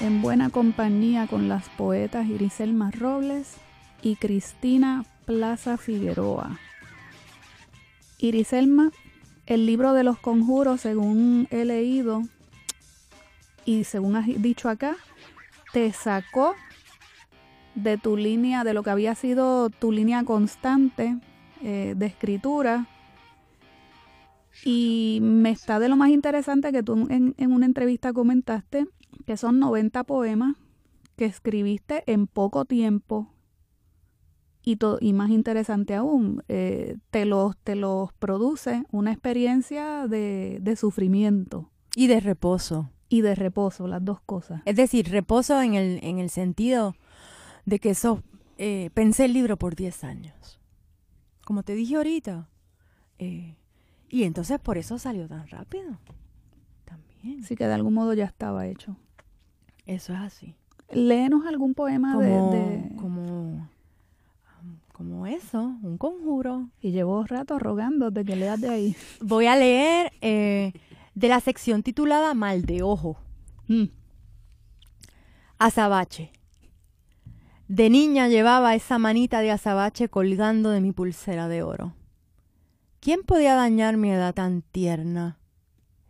en buena compañía con las poetas Iriselma Robles y Cristina Plaza Figueroa. Iriselma, el libro de los conjuros, según he leído y según has dicho acá, te sacó de tu línea, de lo que había sido tu línea constante eh, de escritura. Y me está de lo más interesante que tú en una entrevista comentaste que son 90 poemas que escribiste en poco tiempo y, y más interesante aún, eh, te, los, te los produce una experiencia de, de sufrimiento. Y de reposo. Y de reposo, las dos cosas. Es decir, reposo en el, en el sentido de que eso, eh, pensé el libro por 10 años. Como te dije ahorita. Eh, y entonces por eso salió tan rápido. También. Sí que de algún modo ya estaba hecho. Eso es así. Léenos algún poema como, de, Como, como eso, un conjuro. Y llevo rato rogándote que leas de ahí. Voy a leer eh, de la sección titulada Mal de Ojo. Mm. Azabache. De niña llevaba esa manita de azabache colgando de mi pulsera de oro. ¿Quién podía dañar mi edad tan tierna?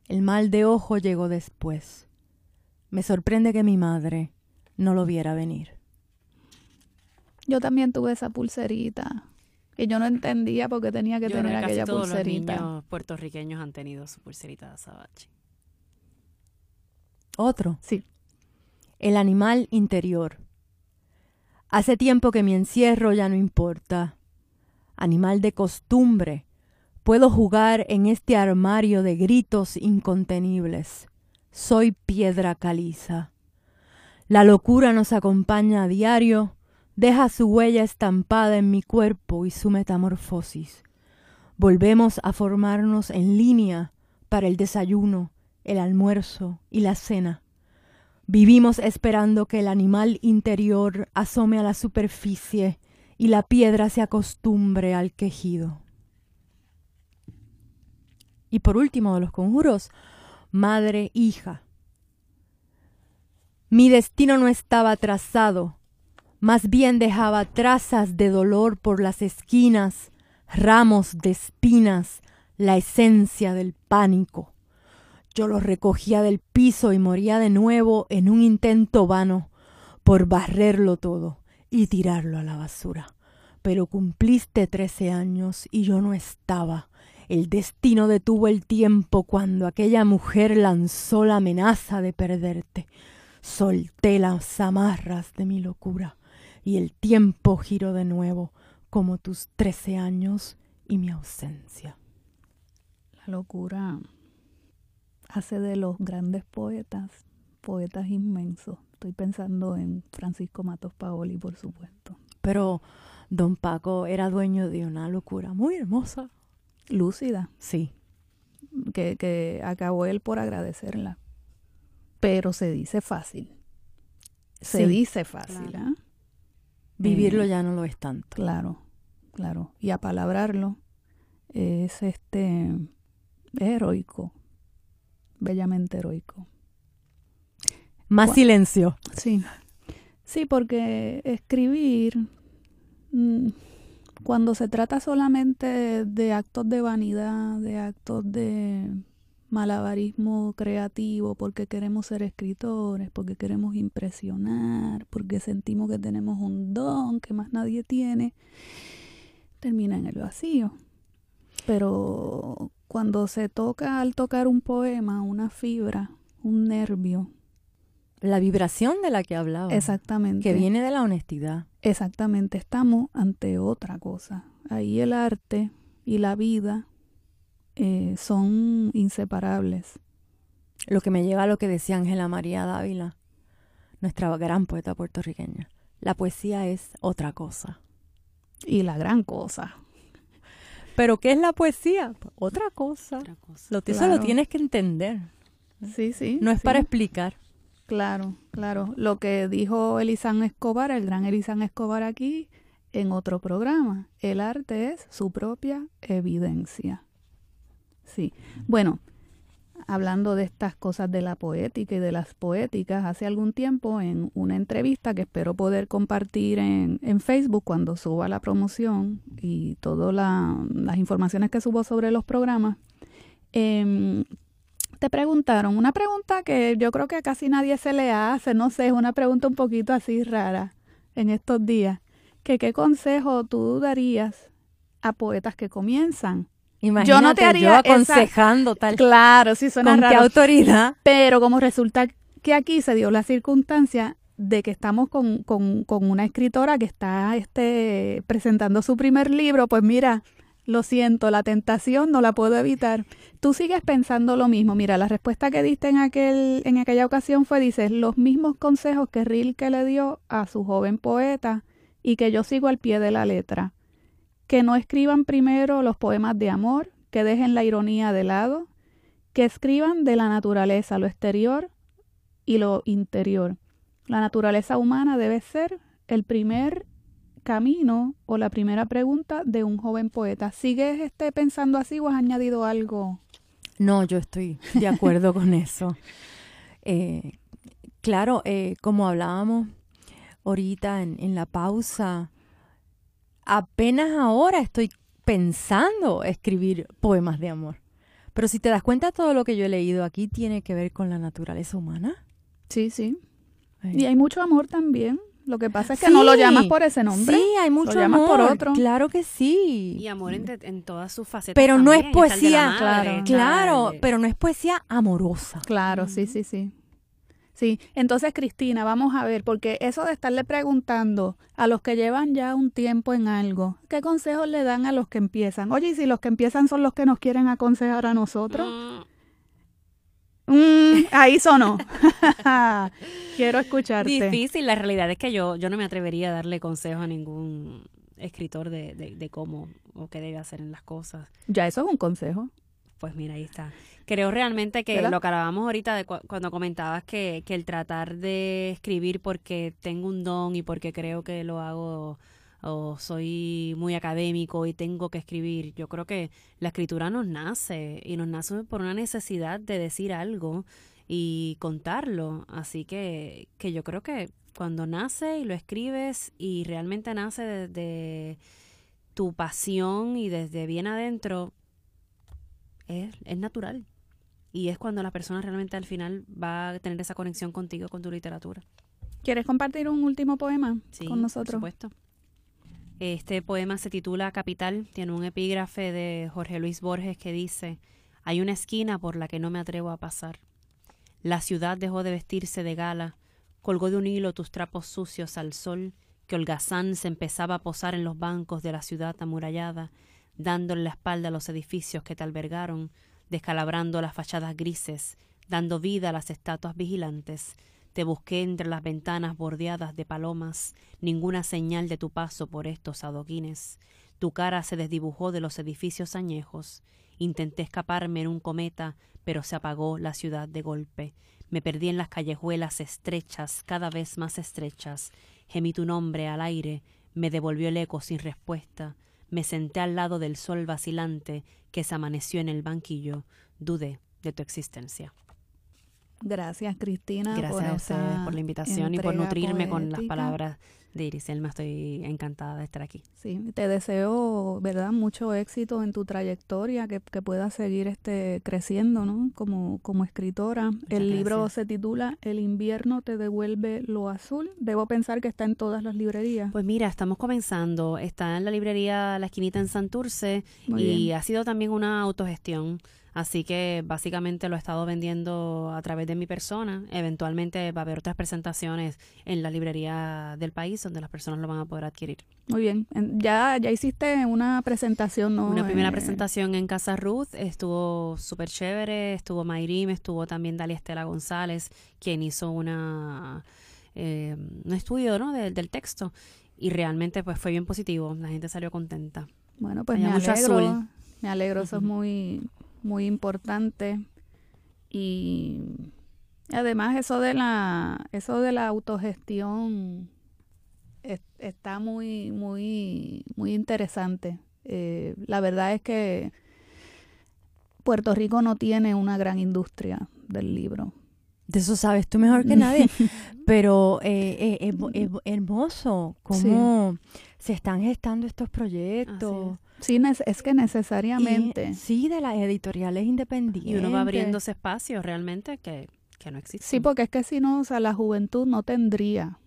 El mal de ojo llegó después. Me sorprende que mi madre no lo viera venir. Yo también tuve esa pulserita. Y yo no entendía por qué tenía que Yo tener creo que aquella casi todos pulserita. los niños puertorriqueños han tenido su pulserita de azabache. Otro. Sí. El animal interior. Hace tiempo que mi encierro ya no importa. Animal de costumbre. Puedo jugar en este armario de gritos incontenibles. Soy piedra caliza. La locura nos acompaña a diario, deja su huella estampada en mi cuerpo y su metamorfosis. Volvemos a formarnos en línea para el desayuno, el almuerzo y la cena. Vivimos esperando que el animal interior asome a la superficie y la piedra se acostumbre al quejido. Y por último de los conjuros, madre, hija. Mi destino no estaba trazado, más bien dejaba trazas de dolor por las esquinas, ramos de espinas, la esencia del pánico. Yo lo recogía del piso y moría de nuevo en un intento vano por barrerlo todo y tirarlo a la basura. Pero cumpliste trece años y yo no estaba. El destino detuvo el tiempo cuando aquella mujer lanzó la amenaza de perderte. Solté las amarras de mi locura y el tiempo giró de nuevo como tus trece años y mi ausencia. La locura hace de los grandes poetas poetas inmensos. Estoy pensando en Francisco Matos Paoli, por supuesto. Pero don Paco era dueño de una locura muy hermosa. Lúcida. Sí. Que, que acabó él por agradecerla. Pero se dice fácil. Se Sí, dice fácil, claro. ¿ah? Vivirlo Eh, ya no lo es tanto. Claro, claro. Y apalabrarlo es este es heroico, bellamente heroico. Más silencio. Sí. Sí, porque escribir, mm, cuando se trata solamente de actos de vanidad, de actos de malabarismo creativo, porque queremos ser escritores, porque queremos impresionar, porque sentimos que tenemos un don que más nadie tiene, termina en el vacío. Pero cuando se toca al tocar un poema, una fibra, un nervio, La vibración de la que hablaba. exactamente. Que viene de la honestidad. Exactamente, estamos ante otra cosa. Ahí el arte y la vida eh, son inseparables. Lo que me lleva a lo que decía Ángela María Dávila, nuestra gran poeta puertorriqueña. La poesía es otra cosa. Y la gran cosa. ¿Pero qué es la poesía? Otra cosa. Otra cosa. Lo, Eso Claro. lo tienes que entender. Sí, sí. No es sí. para explicar. Claro, claro. Lo que dijo Elizán Escobar, el gran Elizán Escobar aquí, en otro programa. El arte es su propia evidencia. Sí. Bueno, hablando de estas cosas de la poética y de las poéticas, hace algún tiempo en una entrevista que espero poder compartir en, en Facebook cuando suba la promoción y todas la- las informaciones que subo sobre los programas, em, te preguntaron una pregunta que yo creo que a casi nadie se le hace, no sé, es una pregunta un poquito así rara en estos días, que qué consejo tú darías a poetas que comienzan. Imagínate no te yo haría esa- aconsejando tal. Claro, sí suena ¿Con qué raro, autoridad? pero como resulta que aquí se dio la circunstancia de que estamos con, con, con una escritora que está este, presentando su primer libro, pues mira, lo siento, la tentación no la puedo evitar. Tú sigues pensando lo mismo. Mira, la respuesta que diste en, aquel, en aquella ocasión fue, dices, los mismos consejos que Rilke le dio a su joven poeta y que yo sigo al pie de la letra. Que no escriban primero los poemas de amor, que dejen la ironía de lado, que escriban de la naturaleza, lo exterior y lo interior. La naturaleza humana debe ser el primer camino o la primera pregunta de un joven poeta. ¿Sigues este, pensando así o has añadido algo? No, yo estoy de acuerdo con eso. Eh, claro, eh, como hablábamos ahorita en, en la pausa, apenas ahora estoy pensando escribir poemas de amor. Pero si te das cuenta, todo lo que yo he leído aquí tiene que ver con la naturaleza humana. Sí, sí. Eh, Y hay mucho amor también. Lo que pasa es que no lo llamas por ese nombre. Sí, hay mucho llamas amor. por otro. Claro que sí. Y amor en, en todas sus facetas. Pero no es poesía, madre, claro, Claro, pero no es poesía amorosa. Claro, sí, sí, sí. Sí, entonces Cristina, vamos a ver, porque eso de estarle preguntando a los que llevan ya un tiempo en algo, ¿qué consejos le dan a los que empiezan? Oye, y si los que empiezan son los que nos quieren aconsejar a nosotros, Mm, Mm, ahí sonó. Quiero escucharte. Difícil, la realidad es que yo, yo no me atrevería a darle consejo a ningún escritor de, de, de cómo o qué debe hacer en las cosas. Ya eso es un consejo. Pues mira, ahí está. Creo realmente que ¿Verdad? lo que hablábamos ahorita de cu- cuando comentabas que, que el tratar de escribir porque tengo un don y porque creo que lo hago o soy muy académico y tengo que escribir, yo creo que la escritura nos nace y nos nace por una necesidad de decir algo y contarlo. Así que, que yo creo que cuando nace y lo escribes y realmente nace desde tu pasión y desde bien adentro, es, es natural. Y es cuando la persona realmente al final va a tener esa conexión contigo, con tu literatura. ¿Quieres compartir un último poema Sí, con nosotros? Por supuesto. Este poema se titula Capital, tiene un epígrafe de Jorge Luis Borges que dice, hay una esquina por la que no me atrevo a pasar. La ciudad dejó de vestirse de gala, colgó de un hilo tus trapos sucios al sol, que holgazán se empezaba a posar en los bancos de la ciudad amurallada, dándole la espalda a los edificios que te albergaron, descalabrando las fachadas grises, dando vida a las estatuas vigilantes. Te busqué entre las ventanas bordeadas de palomas, ninguna señal de tu paso por estos adoquines. Tu cara se desdibujó de los edificios añejos. Intenté escaparme en un cometa, pero se apagó la ciudad de golpe. Me perdí en las callejuelas estrechas, cada vez más estrechas. Gemí tu nombre al aire, me devolvió el eco sin respuesta. Me senté al lado del sol vacilante que se amaneció en el banquillo. Dudé de tu existencia. Gracias, Cristina. Gracias a ustedes por la invitación y por nutrirme con las palabras de Iriselma. Estoy encantada de estar aquí. Sí, te deseo, ¿verdad? Mucho éxito en tu trayectoria, que, que puedas seguir este, creciendo, ¿no? Como, como escritora. El libro se titula El invierno te devuelve lo azul. Debo pensar que está en todas las librerías. Pues mira, estamos comenzando. Está en la librería La Esquinita en Santurce y ha sido también una autogestión. Así que básicamente lo he estado vendiendo a través de mi persona. Eventualmente va a haber otras presentaciones en la librería del país donde las personas lo van a poder adquirir. Muy bien. Ya, ya hiciste una presentación, ¿no? Una primera eh, presentación en Casa Ruth. Estuvo súper chévere. Estuvo Mayrim, estuvo también Dalia Estela González, quien hizo una, eh, un estudio ¿no? del texto. Y realmente pues fue bien positivo. La gente salió contenta. Bueno, pues me alegro. Me alegro, eso es muy muy importante. Y además eso de la eso de la autogestión está muy muy muy interesante. Eh, la verdad es que Puerto Rico no tiene una gran industria del libro. De eso sabes tú mejor que nadie. Pero eh, eh, es, hermoso cómo se están gestando estos proyectos Sí, es que necesariamente. sí, de las editoriales independientes. Y uno va abriéndose espacios realmente que, que no existen. Sí, porque es que si no, o sea, la juventud no tendría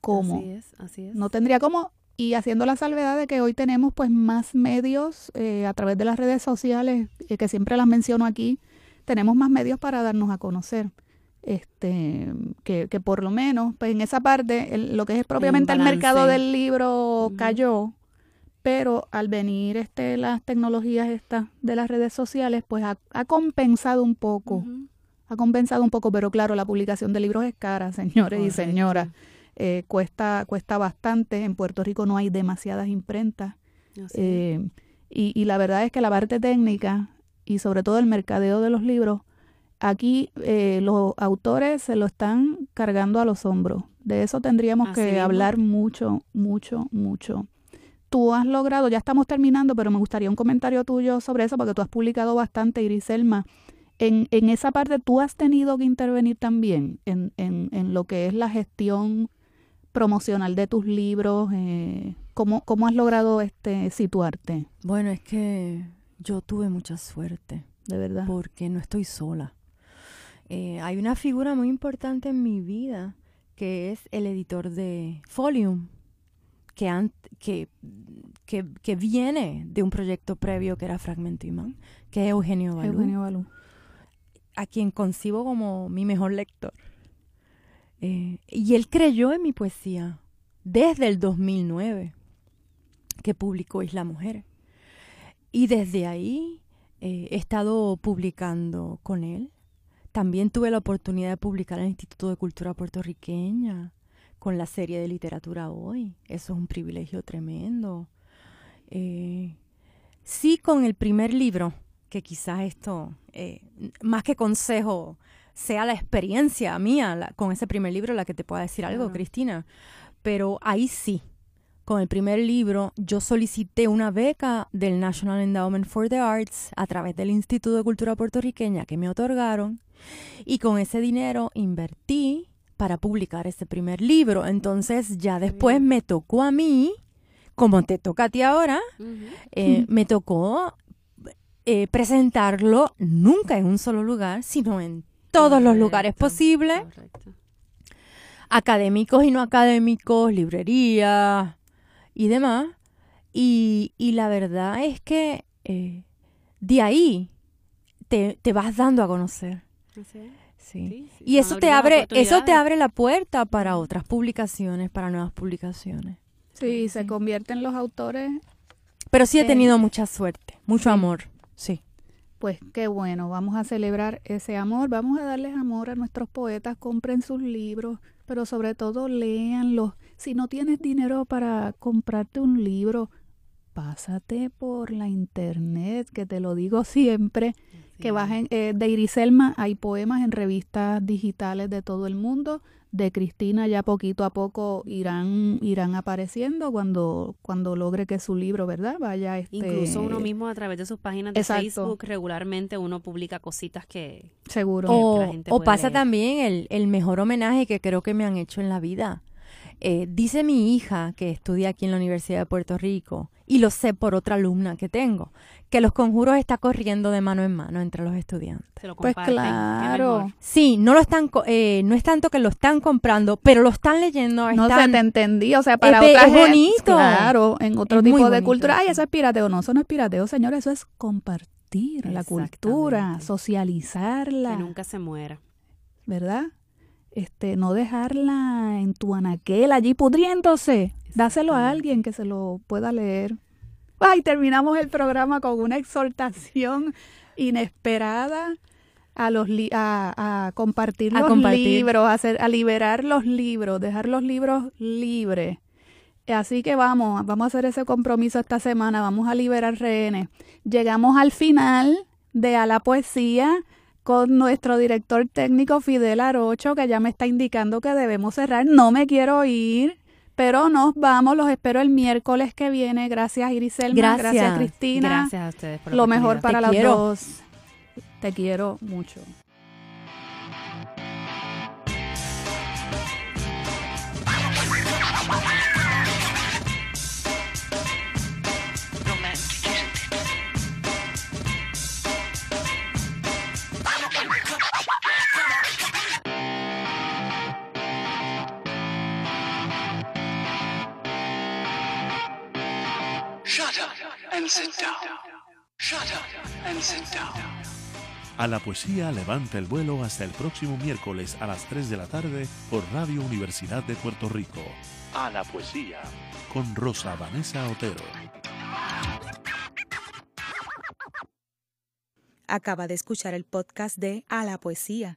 cómo. Así es, así es. No tendría cómo. Y haciendo la salvedad de que hoy tenemos pues más medios eh, a través de las redes sociales, eh, que siempre las menciono aquí, tenemos más medios para darnos a conocer este que, que por lo menos pues en esa parte lo que es propiamente el mercado del libro cayó pero al venir este las tecnologías estas de las redes sociales, pues ha, compensado un poco, ha compensado un poco, pero claro, la publicación de libros es cara, señores y señoras, eh, cuesta, cuesta bastante, en Puerto Rico no hay demasiadas imprentas, eh, y, y, la verdad es que la parte técnica y sobre todo el mercadeo de los libros, aquí eh, los autores se lo están cargando a los hombros, de eso tendríamos que hablar mucho, mucho, mucho tú has logrado, ya estamos terminando, pero me gustaría un comentario tuyo sobre eso, porque tú has publicado bastante, Iriselma. En, en esa parte, tú has tenido que intervenir también en, en, en lo que es la gestión promocional de tus libros. Eh, ¿cómo, ¿Cómo has logrado este situarte? Bueno, es que yo tuve mucha suerte. De verdad. Porque no estoy sola. Eh, hay una figura muy importante en mi vida que es el editor de Folium que, que, que, viene de un proyecto previo que era Fragmento Imán, que es Eugenio Balú. Eugenio Balú. A quien concibo como mi mejor lector. Eh, y él creyó en mi poesía desde el 2009, que publicó Isla Mujer. Y desde ahí eh, he estado publicando con él. También tuve la oportunidad de publicar en el Instituto de Cultura Puertorriqueña con la serie de literatura hoy. Eso es un privilegio tremendo. Eh, sí, con el primer libro, que quizás esto, eh, más que consejo, sea la experiencia mía con ese primer libro la que te pueda decir algo, Cristina. Pero ahí sí, con el primer libro, yo solicité una beca del National Endowment for the Arts a través del Instituto de Cultura Puertorriqueña que me otorgaron. Y con ese dinero invertí para publicar ese primer libro. Entonces ya después me tocó a mí, como te toca a ti ahora, eh, me tocó eh, presentarlo nunca en un solo lugar, sino en todos los lugares posibles. Académicos y no académicos, librerías y demás. Y, la verdad es que eh, de ahí te, te, vas dando a conocer. Sí. Y eso te abre, eso te abre la puerta para otras publicaciones, para nuevas publicaciones. Sí, se convierten los autores. Pero sí he tenido mucha suerte, mucho amor, sí. pues qué bueno, vamos a celebrar ese amor, vamos a darles amor a nuestros poetas, compren sus libros, pero sobre todo léanlos. Si no tienes dinero para comprarte un libro, pásate por la internet, que te lo digo siempre, que bajen eh, de Iriselma hay poemas en revistas digitales de todo el mundo. De Cristina ya poquito a poco irán irán apareciendo cuando cuando logre que su libro verdad vaya este incluso uno mismo a través de sus páginas de Facebook regularmente uno publica cositas que seguro. o, pasa también el, el mejor homenaje que creo que me han hecho en la vida. Eh, dice mi hija que estudia aquí en la Universidad de Puerto Rico y lo sé por otra alumna que tengo, que los conjuros está corriendo de mano en mano entre los estudiantes. pues claro. Sí, no lo están, eh, no es tanto que lo están comprando, pero lo están leyendo. no se te entendí, o sea, para otra es bonito. Claro, en otro tipo de cultura. Ay, eso es pirateo. No, eso no es pirateo, señor, eso es compartir la cultura, socializarla. Que nunca se muera. ¿Verdad? Este, no dejarla en tu anaquel allí pudriéndose. Dáselo a alguien que se lo pueda leer. Ay, terminamos el programa con una exhortación inesperada a los a, compartir los libros, a, hacer, a liberar los libros, dejar los libros libres. Así que vamos, vamos a hacer ese compromiso esta semana, vamos a liberar rehenes. Llegamos al final de A la Poesía con nuestro director técnico Fidel Arocho, que ya me está indicando que debemos cerrar. No me quiero ir. Pero nos vamos, los espero el miércoles que viene. Gracias Irisel, gracias. Cristina. Gracias a ustedes Lo mejor para las dos. Te quiero mucho. A la poesía levanta el vuelo hasta el próximo miércoles a las 3 de la tarde por Radio Universidad de Puerto Rico. A la poesía con Rosa Vanessa Otero. Acaba de escuchar el podcast de A la poesía